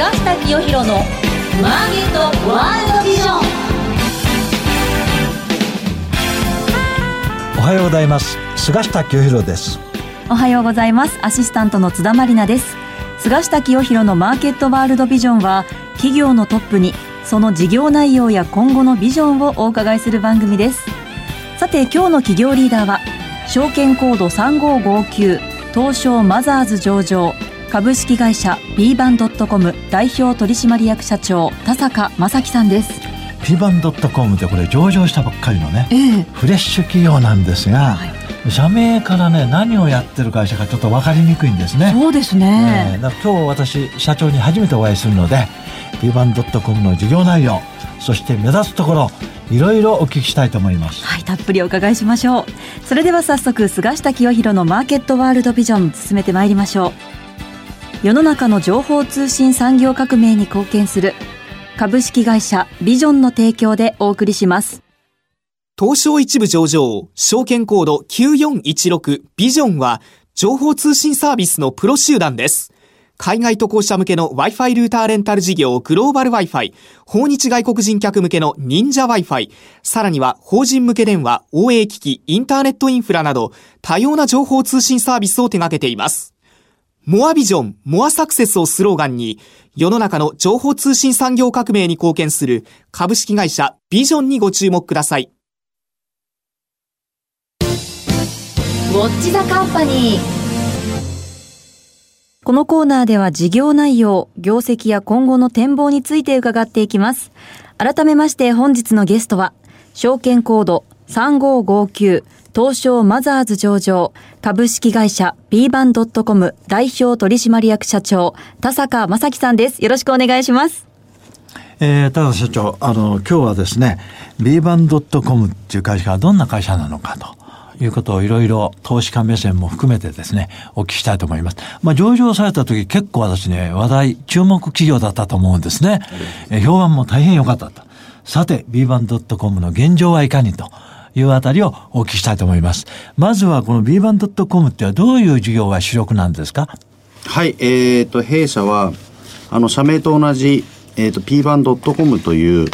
菅下清弘のマーケットワールドビジョン。おはようございます。菅下清弘です。おはようございます。アシスタントの津田まりなです。菅下清弘のマーケットワールドビジョンは企業のトップにその事業内容や今後のビジョンをお伺いする番組です。さて今日の企業リーダーは証券コード3559東証マザーズ上場。株式会社 B バンドットコム代表取締役社長田坂正樹さんです。P バンドットコムってこれ上場したばっかりのね、ええ、フレッシュ企業なんですが、はい、社名からね何をやってる会社かちょっと分かりにくいんですね。そうですね、えー、今日私社長に初めてお会いするので P バンドットコムの事業内容そして目指すところいろいろお聞きしたいと思います。はいたっぷりお伺いしましょう。それでは早速菅下清弘のマーケットワールドビジョン進めてまいりましょう世の中の情報通信産業革命に貢献する株式会社ビジョンの提供でお送りします。東証一部上場、証券コード9416ビジョンは情報通信サービスのプロ集団です。海外渡航者向けの Wi-Fi ルーターレンタル事業グローバル Wi-Fi、訪日外国人客向けの忍者 Wi-Fi、さらには法人向け電話、OA 機器、インターネットインフラなど多様な情報通信サービスを手掛けています。モアビジョン、モアサクセスをスローガンに、世の中の情報通信産業革命に貢献する株式会社ビジョンにご注目ください。ウォッチザカンパニー。このコーナーでは事業内容、業績や今後の展望について伺っていきます。改めまして本日のゲストは、証券コード3559東証マザーズ上場株式会社 B バンドットコム代表取締役社長田坂正樹さんです。よろしくお願いします。えー、田坂社長、あの、今日はですね、B バンドットコムっていう会社がどんな会社なのかと。いうことをいろいろ投資家目線も含めてですね、お聞きしたいと思います。まあ、上場された時結構私ね、話題、注目企業だったと思うんですね。え評判も大変良かったと。さて、b バンドットコムの現状はいかにと。いうあたりをお聞きしたいと思います。まずはこの b バンドットコムってはどういう事業が主力なんですか？はい、えーと、弊社は、あの、社名と同じ、えーと、p バンドットコムという、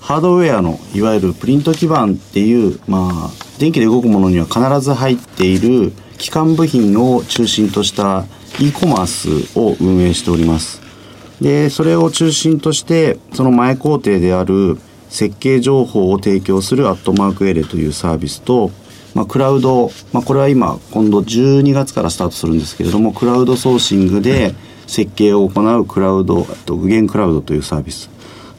ハードウェアのいわゆるプリント基板っていう、まあ、電気で動くものには必ず入っている基幹部品を中心とした e コマースを運営しております。で、それを中心として、その前工程である設計情報を提供するアットマークエレというサービスと、まあ、クラウド、まあ、これは今今度12月からスタートするんですけれどもクラウドソーシングで設計を行うクラウドと具現クラウドというサービス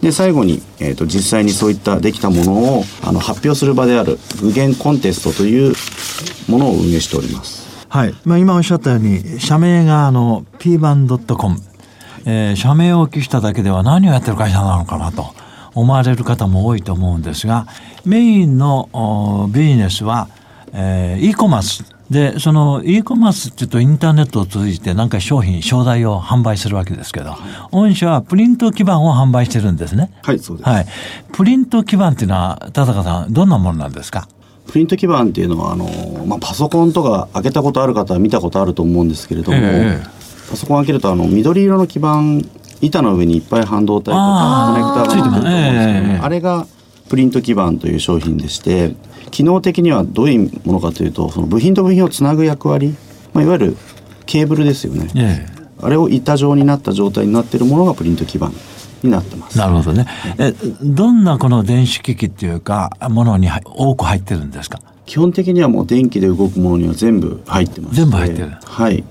で最後に、えーと、実際にそういったできたものをあの発表する場である具現コンテストというものを運営しております。はい。まあ、今おっしゃったように、社名があの、p バン .com。えー、社名をお聞きしただけでは何をやってる会社なのかなと。思われる方も多いと思うんですがメインのビジネスは、えー、e コマースでその e コマースっていうとインターネットを通じて何か商品商材を販売するわけですけど、はい、御社はプリント基板を販売してるんですね。はいそうです、はい、プリント基板っていうのは田坂さんどんなものなんですか？プリント基板っていうのはあの、まあ、パソコンとか開けたことある方は見たことあると思うんですけれども、えー、パソコン開けるとあの緑色の基板板の上にいっぱい半導体とかコネクターがついてくると思うんですけども、あれがプリント基板という商品でして機能的にはどういうものかというとその部品と部品をつなぐ役割、まあ、いわゆるケーブルですよね、えあれを板状になった状態になっているものがプリント基板になってます。なるほどね。え、どんなこの電子機器っていうか、ものに多く入ってるんですか？基本的にはもう電気で動くものには全部入ってます。全部入ってる。はい。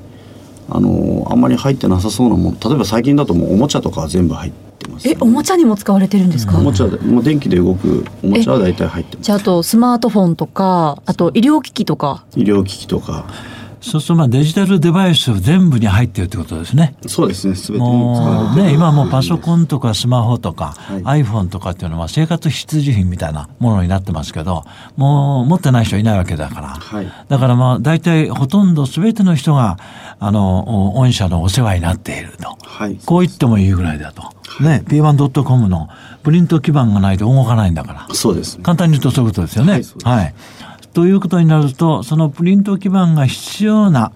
あのあんまり入ってなさそうなもの例えば最近だともうおもちゃとか全部入ってます、ね、えおもちゃにも使われてるんですか、おもちゃでもう電気で動くおもちゃは大体入ってます。じゃああとスマートフォンとかあと医療機器とか。医療機器とかそうするとまあデジタルデバイス全部に入ってるってことですね。そうですね。すべてもうね、今もうパソコンとかスマホとか、はい、iPhone とかっていうのは生活必需品みたいなものになってますけど、もう持ってない人いないわけだから。はい、だからまあ大体ほとんどすべての人が、あの、御社のお世話になっていると。はい、こう言ってもいいぐらいだと。ね、p1.com のプリント基板がないと動かないんだから。そうです、ね、簡単に言うとそういうことですよね。はい。はいということになると、そのプリント基板が必要な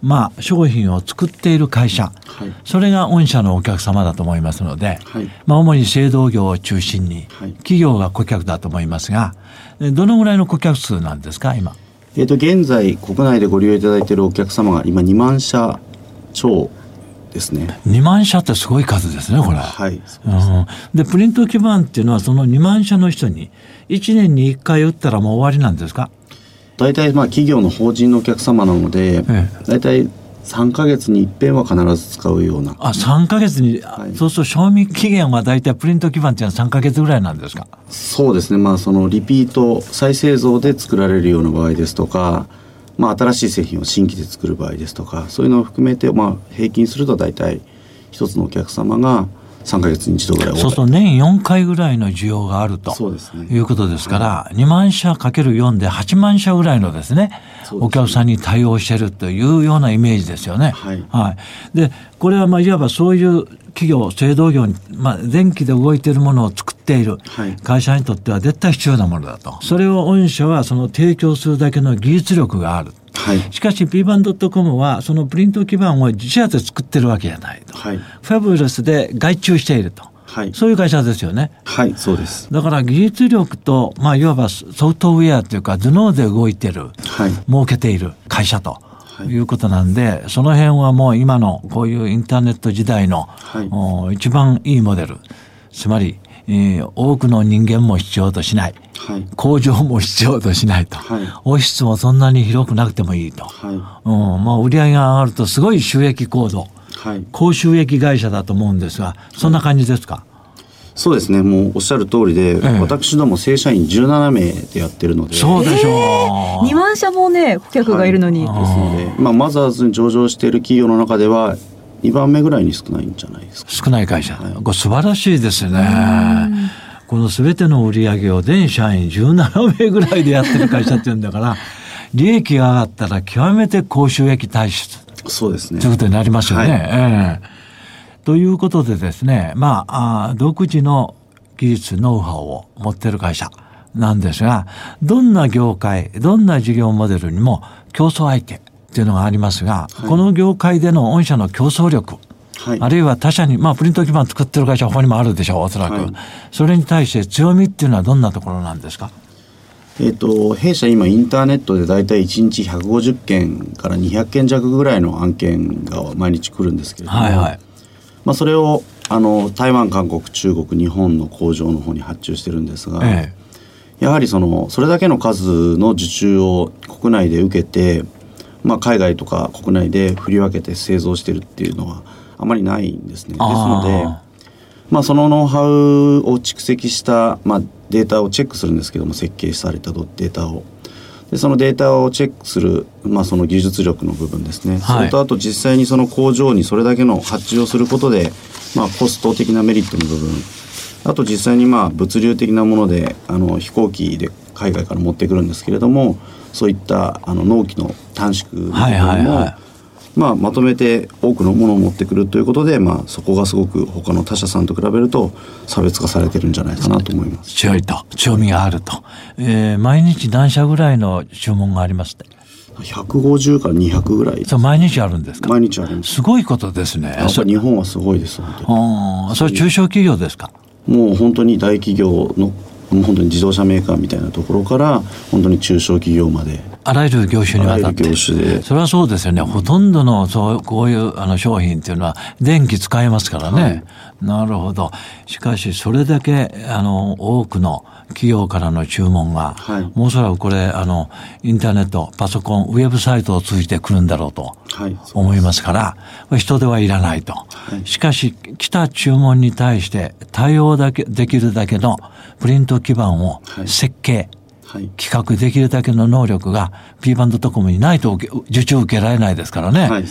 まあ、商品を作っている会社、はい。それが御社のお客様だと思いますので、はい。まあ、主に製造業を中心に、はい。企業が顧客だと思いますが、えどのぐらいの顧客数なんですか、今？えっ、と、現在、国内でご利用いただいているお客様が今2万社超ですね。2万社ってすごい数ですね、これ。はい。うん、でプリント基板っていうのはその2万社の人に1年に1回打ったらもう終わりなんですか？大体、まあ、企業の法人のお客様なので、え大体3ヶ月に一遍は必ず使うような。あ3ヶ月に、はいそうすると賞味期限は大体プリント基板っていうのは3ヶ月ぐらいなんですか？そうですね。まあ、そのリピート、再製造で作られるような場合ですとか、まあ、新しい製品を新規で作る場合ですとか、そういうのを含めて、まあ、平均すると大体一つのお客様が3ヶ月に一度ぐらいそうすると年4回ぐらいの需要があるとそうですねいうことですから、2万社かける4で8万社ぐらいのですねお客さんに対応してるというようなイメージですよね。はいでこれはまあいわばそういう企業製造業に、まあ、電気で動いているものを作っているはい会社にとっては絶対必要なものだと。それを御社はその提供するだけの技術力がある。はい。しかし p バン .com はそのプリント基板を自社で作ってるわけじゃないと。はい。ファブレスで外注していると。はい。そういう会社ですよね。はい、そうです。だから技術力と、まあ、いわばソフトウェアというか頭脳で動いてる、はい。儲けている会社と。いいうことなんで、その辺はもう今のこういうインターネット時代の、はいお一番いいモデル。つまり、えー多くの人間も必要としない。はい。工場も必要としないと。はいオフィスもそんなに広くなくてもいいと。はい。うん、まあ売り上げが上がるとすごい収益構造。はい。高収益会社だと思うんですが、そんな感じですか、そうですね。もうおっしゃる通りで、ええ私ども正社員17名でやってるので。そうでしょう。2万社もね顧客がいるのに、はいですので、まあ、マザーズに上場している企業の中では、2番目ぐらいに少ないんじゃないですか。少ない会社。これ素晴らしいですね。この全ての売り上げを全社員17名ぐらいでやってる会社っていうんだから、利益が上がったら極めて高収益体質そうですねということになりますよね。はいええということでですね、まあ、あ独自の技術、ノウハウを持ってる会社なんですが、どんな業界、どんな事業モデルにも競争相手っていうのがありますが、この業界での御社の競争力、はい。あるいは他社に、まあ、プリント基板作ってる会社は他にもあるでしょう、おそらく。はい。それに対して強みっていうのはどんなところなんですか？えっ、と、弊社今インターネットでだいたい1日150件から200件弱ぐらいの案件が毎日来るんですけれども、はいはい。まあ、それをあの台湾、韓国、中国、日本の工場の方に発注してるんですが、え。やはりそのそれだけの数の受注を国内で受けて、まあ、海外とか国内で振り分けて製造してるっていうのはあまりないんですね。ですのであまあ、そのノウハウを蓄積した、まあ、データをチェックするんですけども設計されたデータを。でそのデータをチェックする、まあ、その技術力の部分ですね、はい。それとあと実際にその工場にそれだけの発注をすることで、まあ、コスト的なメリットの部分。あと実際にまあ物流的なものであの飛行機で海外から持ってくるんですけれどもそういったあの納期の短縮の部分も、はいはいはいまあ、まとめて多くのものを持ってくるということで、まあ、そこがすごく他の他社さんと比べると差別化されてるんじゃないかなと思います。強いと、強みがあると。えー毎日何社ぐらいの注文がありますって。150から200ぐらいそれ毎日あるんですか？毎日あります。すごいことですね。やっぱり日本はすごいです本当それ中小企業ですか？もう本当に大企業の本当に自動車メーカーみたいなところから本当に中小企業まであらゆる業種にわたって。それはそうですよね、ほとんどのそうこういうあの商品っていうのは電気使えますからね、なるほど。しかしそれだけあの多くの企業からの注文が、はい。もうおそらくこれあのインターネットパソコンウェブサイトを通じて来るんだろうとはい。思いますからこれ人手はいらないと、い。しかし来た注文に対して対応だけできるだけのプリント基板をはい。設計、はい企画できるだけの能力が p バンドトコムにないと受注受けられないですからね。はい。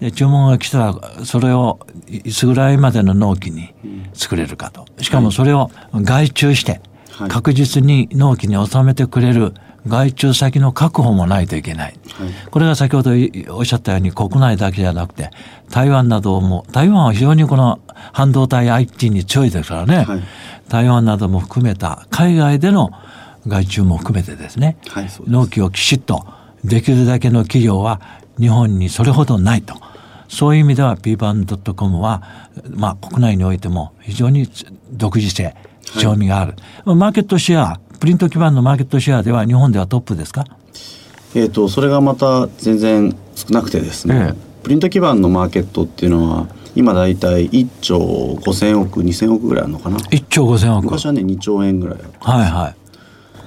で注文が来たらそれをいつぐらいまでの納期に作れるかと。しかもそれを外注してはい。確実に納期に収めてくれる外注先の確保もないといけない。はい。これが先ほどおっしゃったように国内だけじゃなくて台湾なども台湾は非常にこの半導体 IT に強いですからね、はい。台湾なども含めた海外での外注も含めてですね、はいす。納期をきちっとできるだけの企業は日本にそれほどないと。そういう意味では p バンドットコムは、まあ、国内においても非常に独自性、賞味がある、はい、マーケットシェア、プリント基盤のマーケットシェアでは日本ではトップですか？えーと、それがまた全然少なくてですね、ええ、プリント基盤のマーケットっていうのは今大体1兆5000億2000億ぐらいあるのかな。1兆5000億。昔はね2兆円ぐらいはいはい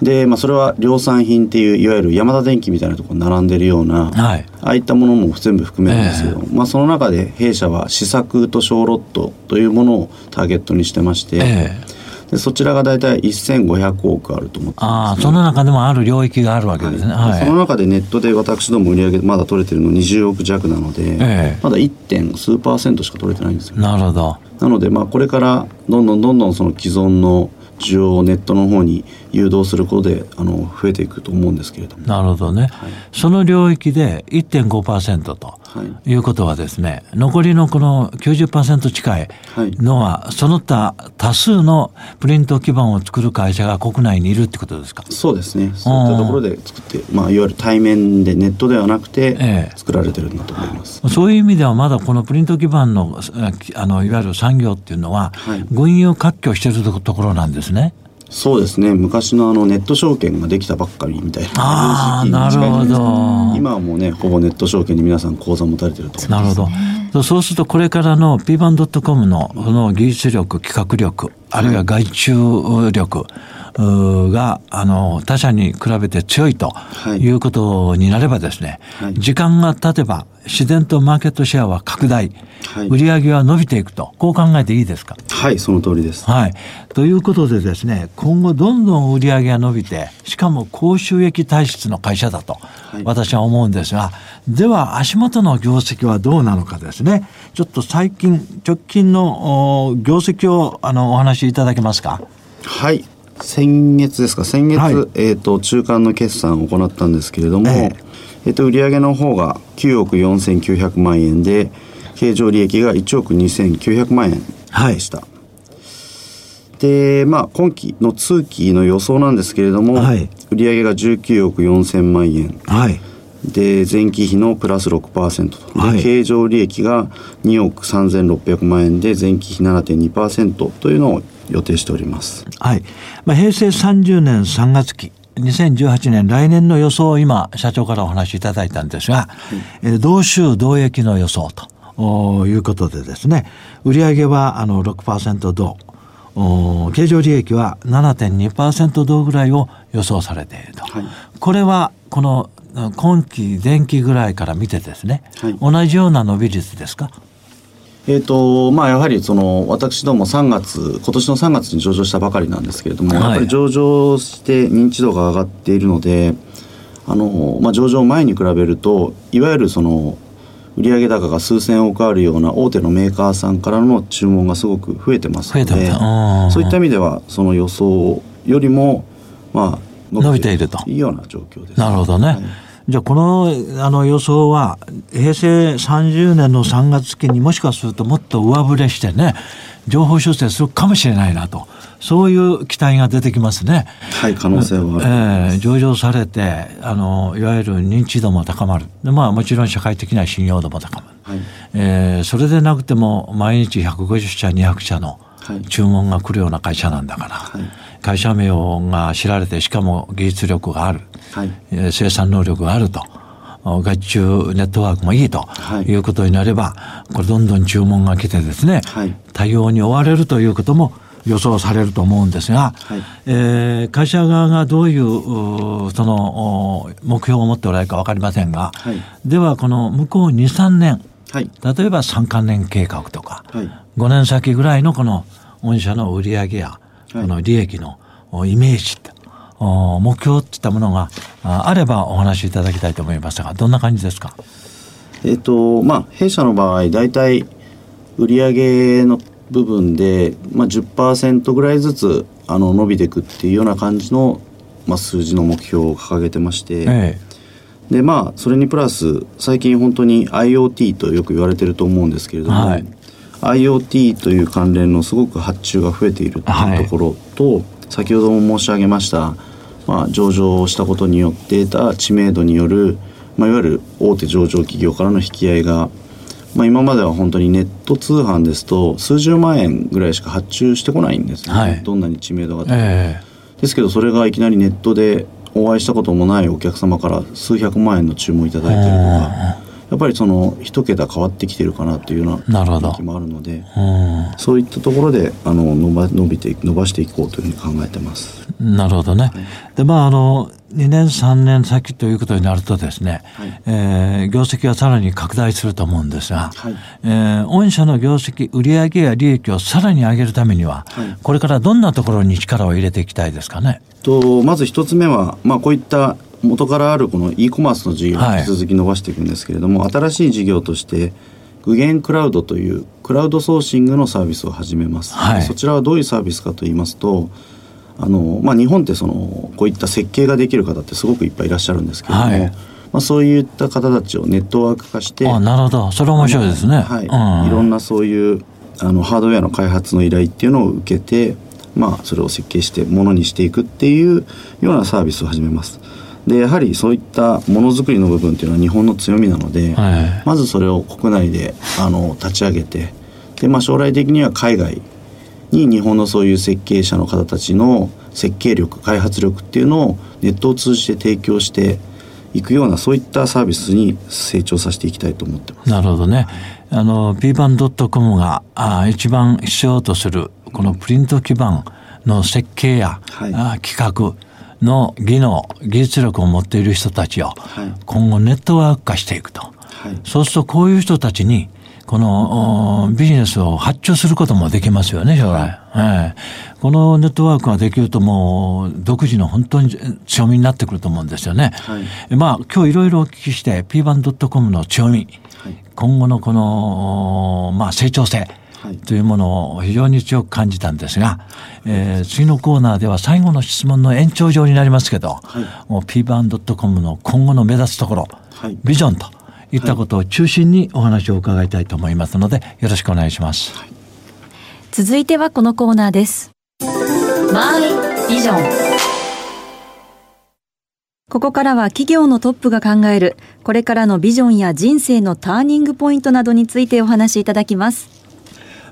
で、まあ、それは量産品っていういわゆるヤマダ電機みたいなところに並んでるような、はい、ああいったものも全部含めるんですけど、えー、まあ、その中で弊社は試作と小ロットというものをターゲットにしてまして、えーでそちらが大体1500億あると思ってます、ね、あその中でもある領域があるわけですね、はい。はい、その中でネットで私ども売上まだ取れてるの20億弱なので、えまだ 1. 点数パーセントしか取れてないんですよ。なるほど。なのでまあこれからどんどんどんどんその既存の需要をネットの方に誘導することであの増えていくと思うんですけれども。なるほどね、はい、その領域で1.5%とい。うことはですね、残りのこの90%近いのは、その他多数のプリント基盤を作る会社が国内にいるってことですか？そうですね。そういったところで作って、まあ、いわゆる対面でネットではなくて作られてるんだと思います、ええ、そういう意味ではまだこのプリント基盤のあのいわゆる産業っていうのは、はい、軍用活況しているところなんですね。そうですね。昔のあのネット証券ができたばっかりみたいな。あなるほど。今はもうねほぼネット証券に皆さん口座持たれてるとなるほどそうするとこれからの p バンドットコムのその技術力企画力あるいは外注力、があの他社に比べて強いとい。うことになればですね、はい、時間が経てば自然とマーケットシェアは拡大、はい、売上は伸びていくと。こう考えていいですか？はいその通りです。はい、ということでですね今後どんどん売上が伸びてしかも高収益体質の会社だと、私は思うんですがでは足元の業績はどうなのかですね。ちょっと最近直近の業績をあのお話しいただけますか？はい先月ですか？先月、はい、えーと、中間の決算を行ったんですけれども、えー、えーと売上の方が9億4900万円で経常利益が1億2900万円でした、はい、でまあ今期の通期の予想なんですけれども、はい、売上が19億4000万円、はい、で前期比のプラス6%と、はい、経常利益が2億3600万円で前期比7.2%というのを予定しております。はい。まあ、平成30年3月期。2018年来年の予想を今社長からお話しいただいたんですが、はい、え同収同益の予想ということでですね売上はあの6%同経常利益は7.2%同ぐらいを予想されていると、はい、これはこの今期前期ぐらいから見てですね、はい、同じような伸び率ですか？えーとまあ、やはりその私ども3月今年の3月に上場したばかりなんですけれども、はい、やっぱり上場して認知度が上がっているのであの、まあ、上場前に比べるといわゆるその売上高が数千億あるような大手のメーカーさんからの注文がすごく増えてますのでそういった意味ではその予想よりもまあ伸びていると。いうような状況です、なるほどね、はいじゃあこのあの予想は平成30年の3月期にもしかするともっと上振れしてね情報修正するかもしれないなと。そういう期待が出てきますね。はい可能性はえー、上場されてあのいわゆる認知度も高まる。で、まあ、もちろん社会的な信用度も高まる、はい。えー、それでなくても毎日150社200社の注文が来るような会社なんだから、はい、会社名が知られてしかも技術力がある、はい、生産能力があると。外注ネットワークもいいとい。うことになれば、これどんどん注文が来てですね、はい、対応に追われるということも予想されると思うんですが、はい、えー、会社側がどういうその目標を持っておられるか分かりませんが、はい、ではこの向こう23年、はい、例えば3か年計画とか、はい、5年先ぐらいのこの御社の売上やこの利益のイメージと目標っていったものがあればお話しいただきたいと思いますがどんな感じですか？えっ、とまあ弊社の場合大体売上の部分で、まあ、10%ぐらいずつあの伸びていくっていうような感じの、まあ、数字の目標を掲げてまして、ええ、でまあそれにプラス最近本当に IoT とよく言われてると思うんですけれども、はい、IoT という関連のすごく発注が増えているというところと、はい、先ほども申し上げました、まあ、上場したことによって得た知名度によるまあ、いわゆる大手上場企業からの引き合いが、まあ、今までは本当にネット通販ですと数十万円ぐらいしか発注してこないんですね、はい。どんなに知名度が高いえですけどそれがいきなりネットでお会いしたこともないお客様から数百万円の注文いただいたりとかやっぱりその一桁変わってきてるかなというようななるほど雰囲気もあるのでえうんそういったところであの伸ば伸びて伸ばしていこうというふうに考えてます。なるほどね。で、まあ、あの、2年、3年先ということになるとですね、はいえー業績はさらに拡大すると思うんですが、はいえー御社の業績、売上や利益をさらに上げるためには、はいこれからどんなところに力を入れていきたいですかね？とまず一つ目は、まあ、こういった元からあるこの e コマースの事業をはい引き続き伸ばしていくんですけれども、新しい事業として具現クラウドというクラウドソーシングのサービスを始めます、はいそちらはどういうサービスかと言いますとあの、まあ、日本ってそのこういった設計ができる方ってすごくいっぱいいらっしゃるんですけれども、はいまあ、そういった方たちをネットワーク化してあなるほど。それ面白いですね。はい、うんいろんなそういうあのハードウェアの開発の依頼っていうのを受けて、まあ、それを設計してものにしていくっていうようなサービスを始めます。でやはりそういったものづくりの部分っていうのは日本の強みなので、はいまずそれを国内であの立ち上げてで、まあ、将来的には海外に日本のそういう設計者の方たちの設計力開発力っていうのをネットを通じて提供していくようなそういったサービスに成長させていきたいと思ってます。なるほどね。あの、p バン .com があ一番必要とする、このプリント基盤の設計や、はいあ企画の技能、技術力を持っている人たちを、い。今後ネットワーク化していくと。はい。そうするとこういう人たちに、このおビジネスを発注することもできますよね、将来。ええ。このネットワークができるともう、独自の本当に強みになってくると思うんですよね。はい。まあ、今日いろいろお聞きして、p バン .com の強み、はい。今後のこの、おまあ、成長性。はいというものを非常に強く感じたんですが、えー次のコーナーでは最後の質問の延長上になりますけど、もう p バン .com の今後の目立つところ、はいビジョンといったことを中心にお話を伺いたいと思いますので、よろしくお願いします。続いてはこのコーナーです。マイビジョンここからは企業のトップが考える、これからのビジョンや人生のターニングポイントなどについてお話しいただきます。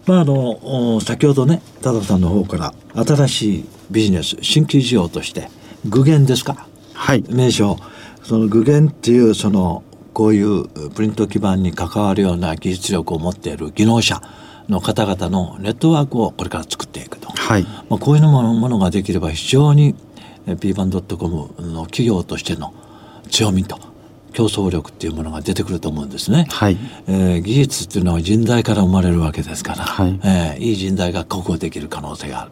まああのお先ほどね多田さんの方から新しいビジネス新規事業として具現ですか？はい。名称。その具現っていうそのこういうプリント基盤に関わるような技術力を持っている技能者の方々のネットワークをこれから作っていくと、はい。まあ、こういうものものができれば非常にえー p バン .com の企業としての強みと競争力っていうものが出てくると思うんですね。はいえー技術っていうのは人材から生まれるわけですから、はいえーいい人材が確保できる可能性がある。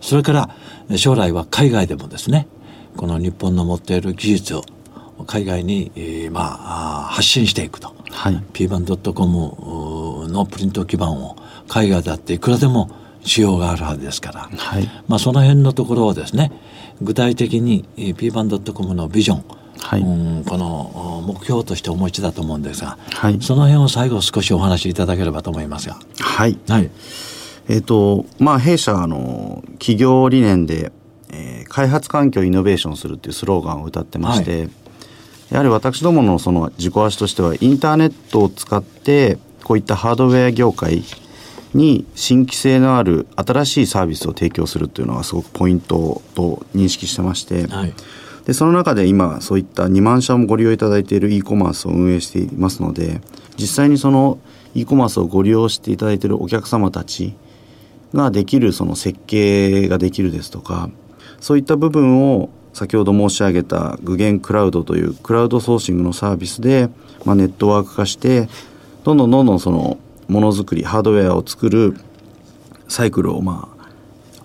それからえー将来は海外でもですね、この日本の持っている技術を海外に、えーまあ発信していくと。はい p バン .com のプリント基盤を海外だっていくらでも需要があるはずですから、はいまあ、その辺のところをですね具体的にえー p バン .com のビジョン、はいうんこのお目標としてお持ちだと思うんですが、はいその辺を最後少しお話しいただければと思いますが。はいはい。えっ、とまあ弊社あの企業理念で、えー開発環境をイノベーションするっていうスローガンを歌ってまして、やはり私どものその自己足としてはインターネットを使ってこういったハードウェア業界に新規性のある新しいサービスを提供するというのがすごくポイントと認識してまして、はい。でその中で今そういった2万社もご利用いただいている e コマースを運営していますので実際にその e コマースをご利用していただいているお客様たちができるその設計ができるですとかそういった部分を先ほど申し上げた具現クラウドというクラウドソーシングのサービスで、まあ、ネットワーク化してどんどんどんどんそのものづくりハードウェアを作るサイクルをま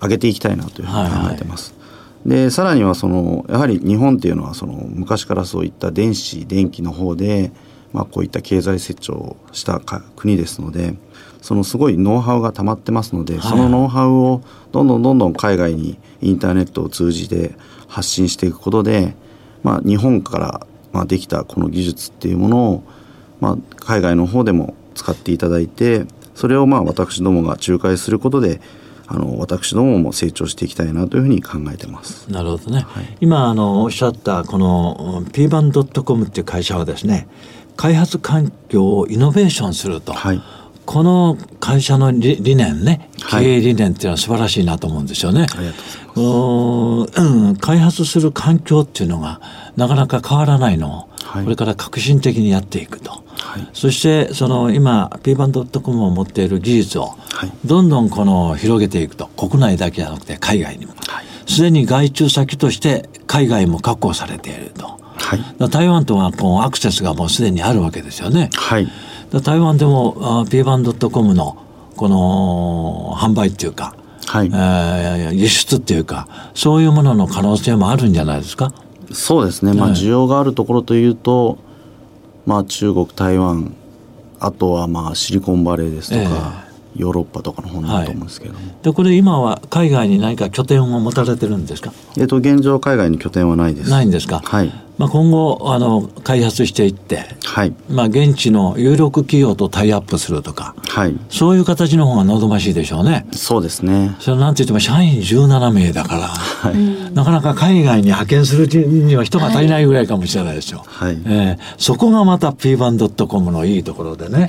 あ上げていきたいなというふうに考えてます。でさらにはそのやはり日本っていうのはその昔からそういった電子電気の方で、まあ、こういった経済成長をしたか国ですのでそのすごいノウハウが溜まってますので、い。そのノウハウをどんどんどんどん海外にインターネットを通じて発信していくことで、まあ、日本からまあできたこの技術っていうものを、まあ、海外の方でも使っていただいてそれをまあ私どもが仲介することであの私どもも成長していきたいなというふうに考えてます。なるほどね、今あのおっしゃったこの p バンドットコムっていう会社はですね開発環境をイノベーションすると、はいこの会社の理理念ねはい経営理念っていうのは素晴らしいなと思うんですよね。ありがとうございます。開発する環境っていうのがなかなか変わらないのを、はい。これから革新的にやっていくと、はい。そしてその今 p バンドットコムを持っている技術をはい。どんどんこの広げていくと。国内だけじゃなくて海外にも。はい。すでに外注先として海外も確保されていると。台湾とはこうアクセスがもうすでにあるわけですよね。台湾でもあ p バンドットコムのこの販売っていうか、はい。えー輸出っていうかそういうものの可能性もあるんじゃないですか。そうですね、まあ、はい。需要があるところというと、まあ、中国台湾あとはまあシリコンバレーですとか、ヨーロッパとかの方だと思うんですけれども、でこれ今は海外に何か拠点を持たれてるんですか？えっと現状海外に拠点はないです。ないんですか、はい。まあ、今後あの開発していって、はい。まあ、現地の有力企業とタイアップするとかはい。そういう形の方が望ましいでしょうね。そうですね。それなんて言っても社員17名だから、はい、なかなか海外に派遣するには人が足りないぐらいかもしれないですよ。はい。えーそこがまた p バンドットコムのいいところでね、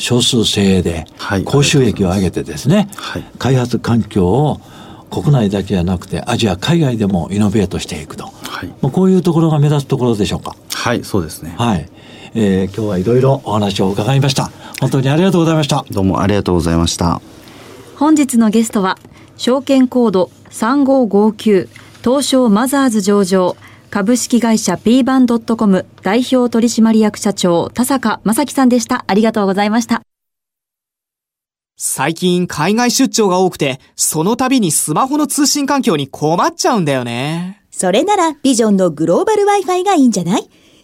少数精鋭ではい。高収益を上げてですね、はい。開発環境を国内だけじゃなくてアジア海外でもイノベートしていくと、はい。まあ、こういうところが目立つところでしょうか。はいそうですね。はい、えー今日はいろいろお話を伺いました。本当にありがとうございました。どうもありがとうございました。本日のゲストは証券コード3559東証マザーズ上場株式会社 P バンドットコム代表取締役社長田坂正樹さんでした。ありがとうございました。最近海外出張が多くて、その度にスマホの通信環境に困っちゃうんだよね。それならビジョンのグローバル Wi-Fi がいいんじゃない？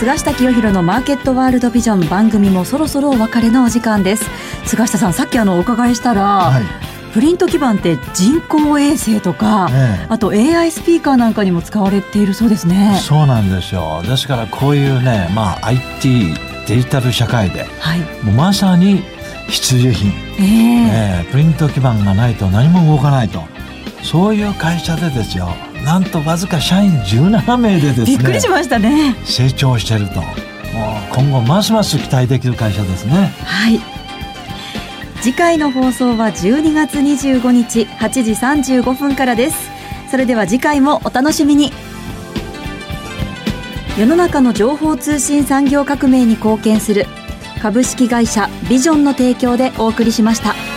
菅下清弘のマーケットワールドビジョン番組もそろそろお別れのお時間です。菅下さんさっきあのお伺いしたら、はい。プリント基板って人工衛星とか、ええ。あと AI スピーカーなんかにも使われているそうですね。そうなんですよ。ですからこういうね、まあ IT デジタル社会ではい。もうまさに必需品、ええ。ええプリント基板がないと何も動かないと。そういう会社でですよなんとわずか社員17名でですねびっくりしましたね。成長してると。もう今後ますます期待できる会社ですね。はい。次回の放送は12月25日8時35分からです。それでは次回もお楽しみに。世の中の情報通信産業革命に貢献する株式会社ビジョンの提供でお送りしました。